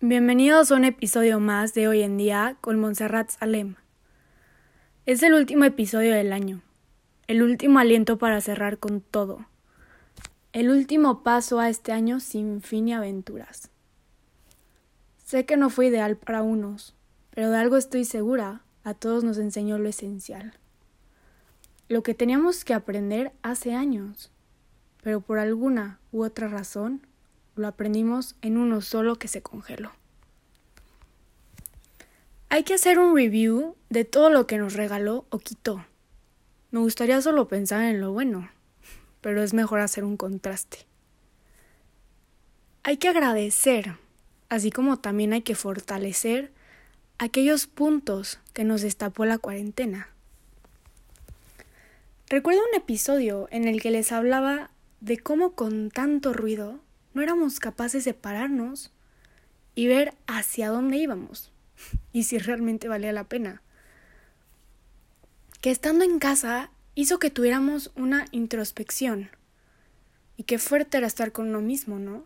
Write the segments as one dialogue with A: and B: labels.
A: Bienvenidos a un episodio más de Hoy en Día con Montserrat Salem. Es el último episodio del año, el último aliento para cerrar con todo, el último paso a este año sin fin y aventuras. Sé que no fue ideal para unos, pero de algo estoy segura, a todos nos enseñó lo esencial. Lo que teníamos que aprender hace años, pero por alguna u otra razón lo aprendimos en uno solo que se congeló. Hay que hacer un review de todo lo que nos regaló o quitó. Me gustaría solo pensar en lo bueno, pero es mejor hacer un contraste. Hay que agradecer, así como también hay que fortalecer aquellos puntos que nos destapó la cuarentena. Recuerdo un episodio en el que les hablaba de cómo con tanto ruido no éramos capaces de pararnos y ver hacia dónde íbamos y si realmente valía la pena. Que estando en casa hizo que tuviéramos una introspección y qué fuerte era estar con uno mismo, ¿no?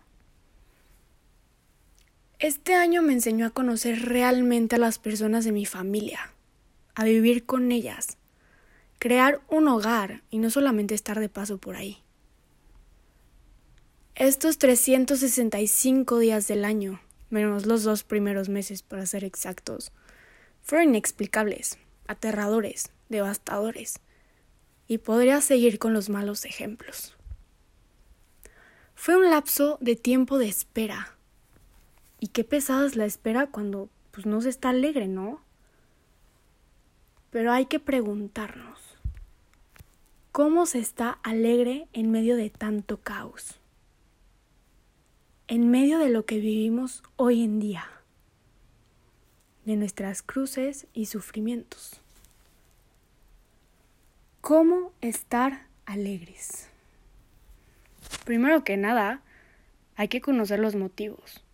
A: Este año me enseñó a conocer realmente a las personas de mi familia, a vivir con ellas, crear un hogar y no solamente estar de paso por ahí. Estos 365 días del año, menos los dos primeros meses para ser exactos, fueron inexplicables, aterradores, devastadores, y podría seguir con los malos ejemplos. Fue un lapso de tiempo de espera. Y qué pesada es la espera cuando pues no se está alegre, ¿no? Pero hay que preguntarnos, ¿cómo se está alegre en medio de tanto caos? En medio de lo que vivimos hoy en día, de nuestras cruces y sufrimientos. ¿Cómo estar alegres? Primero que nada, hay que conocer los motivos,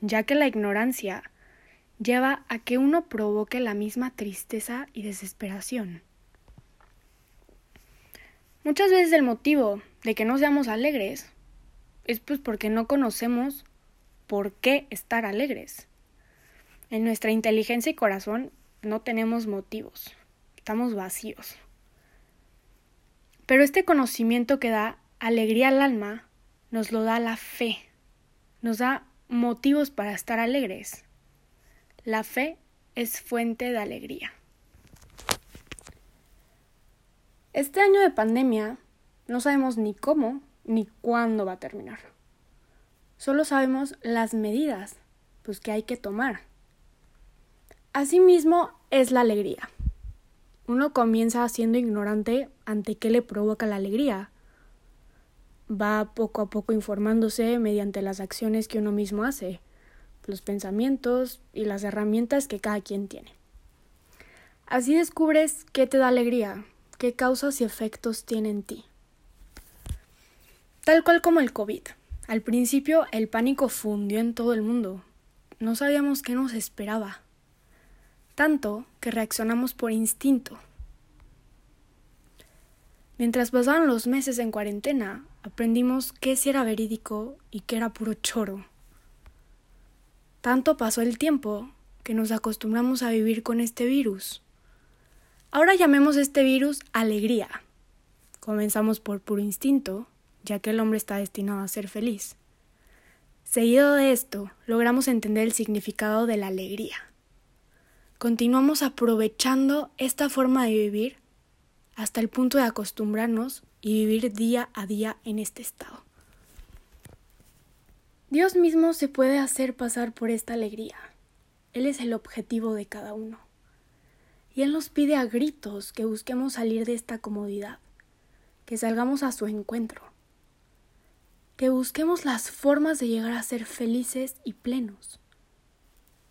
A: ya que la ignorancia lleva a que uno provoque la misma tristeza y desesperación. Muchas veces el motivo de que no seamos alegres es pues porque no conocemos por qué estar alegres. En nuestra inteligencia y corazón no tenemos motivos, estamos vacíos. Pero este conocimiento que da alegría al alma nos lo da la fe, nos da motivos para estar alegres. La fe es fuente de alegría. Este año de pandemia no sabemos ni cómo ni cuándo va a terminar. Solo sabemos las medidas pues que hay que tomar. Asimismo es la alegría. Uno comienza siendo ignorante ante qué le provoca la alegría. Va poco a poco informándose mediante las acciones que uno mismo hace, los pensamientos y las herramientas que cada quien tiene. Así descubres qué te da alegría, qué causas y efectos tiene en ti. Tal cual como el COVID. Al principio el pánico fundió en todo el mundo. No sabíamos qué nos esperaba. Tanto que reaccionamos por instinto. Mientras pasaban los meses en cuarentena, aprendimos qué sí era verídico y qué era puro choro. Tanto pasó el tiempo que nos acostumbramos a vivir con este virus. Ahora llamemos este virus alegría. Comenzamos por puro instinto ya que el hombre está destinado a ser feliz. Seguido de esto, logramos entender el significado de la alegría. Continuamos aprovechando esta forma de vivir hasta el punto de acostumbrarnos y vivir día a día en este estado. Dios mismo se puede hacer pasar por esta alegría. Él es el objetivo de cada uno. Y Él nos pide a gritos que busquemos salir de esta comodidad, que salgamos a su encuentro, que busquemos las formas de llegar a ser felices y plenos,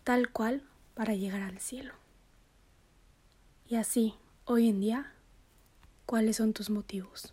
A: tal cual para llegar al cielo. Y así, hoy en día, ¿cuáles son tus motivos?